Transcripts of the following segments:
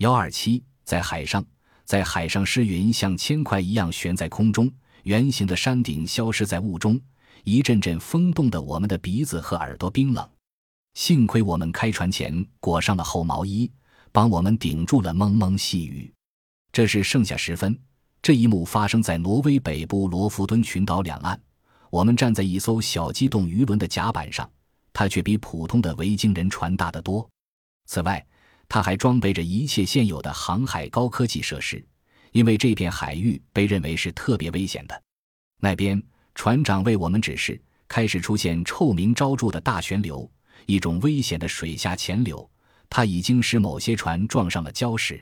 幺二七，在海上，在海上，湿云像铅块一样悬在空中，圆形的山顶消失在雾中，一阵阵风冻得我们的鼻子和耳朵冰冷。幸亏我们开船前裹上了厚毛衣，帮我们顶住了蒙蒙细雨。这是盛夏时分，这一幕发生在挪威北部罗弗敦群岛两岸。我们站在一艘小机动鱼轮的甲板上，它却比普通的维京人船大得多。此外，它还装备着一切现有的航海高科技设施，因为这片海域被认为是特别危险的。那边，船长为我们指示，开始出现臭名昭著的大旋流，一种危险的水下潜流，它已经使某些船撞上了礁石。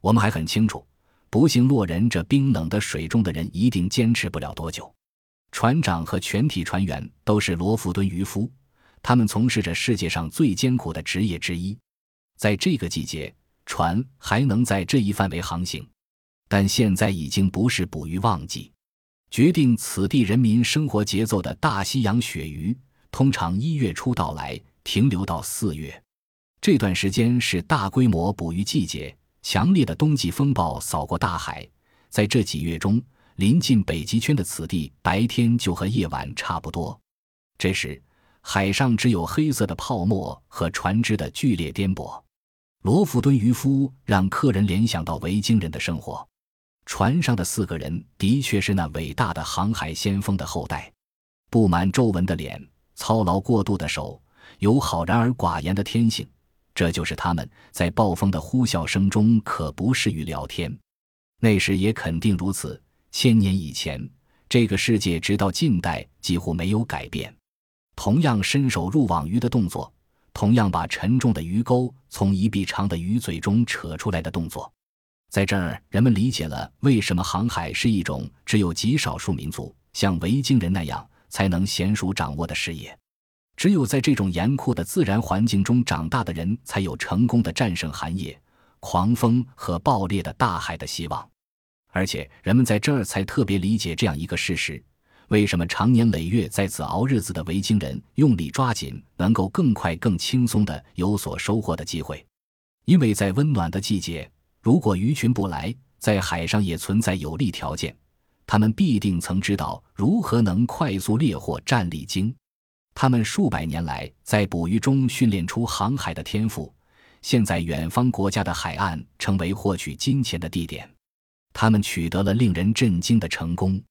我们还很清楚，不幸落人这冰冷的水中的人一定坚持不了多久。船长和全体船员都是罗弗敦渔夫，他们从事着世界上最艰苦的职业之一。在这个季节，船还能在这一范围航行，但现在已经不是捕鱼旺季。决定此地人民生活节奏的大西洋鳕鱼，通常一月初到来，停留到四月。这段时间是大规模捕鱼季节。强烈的冬季风暴扫过大海，在这几月中。临近北极圈的此地，白天就和夜晚差不多。这时，海上只有黑色的泡沫和船只的剧烈颠簸。罗弗敦渔夫让客人联想到维京人的生活。船上的四个人的确是那伟大的航海先锋的后代。布满皱纹的脸，操劳过度的手，有好然而寡言的天性，这就是他们在暴风的呼啸声中可不适于聊天。那时也肯定如此。千年以前，这个世界直到近代几乎没有改变。同样伸手入网鱼的动作，同样把沉重的鱼钩从一臂长的鱼嘴中扯出来的动作，在这儿，人们理解了为什么航海是一种只有极少数民族像维京人那样才能娴熟掌握的事业。只有在这种严酷的自然环境中长大的人，才有成功的战胜寒夜、狂风和暴烈的大海的希望。而且人们在这儿才特别理解这样一个事实：为什么长年累月在此熬日子的维京人用力抓紧能够更快、更轻松地有所收获的机会？因为在温暖的季节，如果鱼群不来，在海上也存在有利条件，他们必定曾知道如何能快速猎获战利鲸。他们数百年来在捕鱼中训练出航海的天赋，现在远方国家的海岸成为获取金钱的地点。他们取得了令人震惊的成功。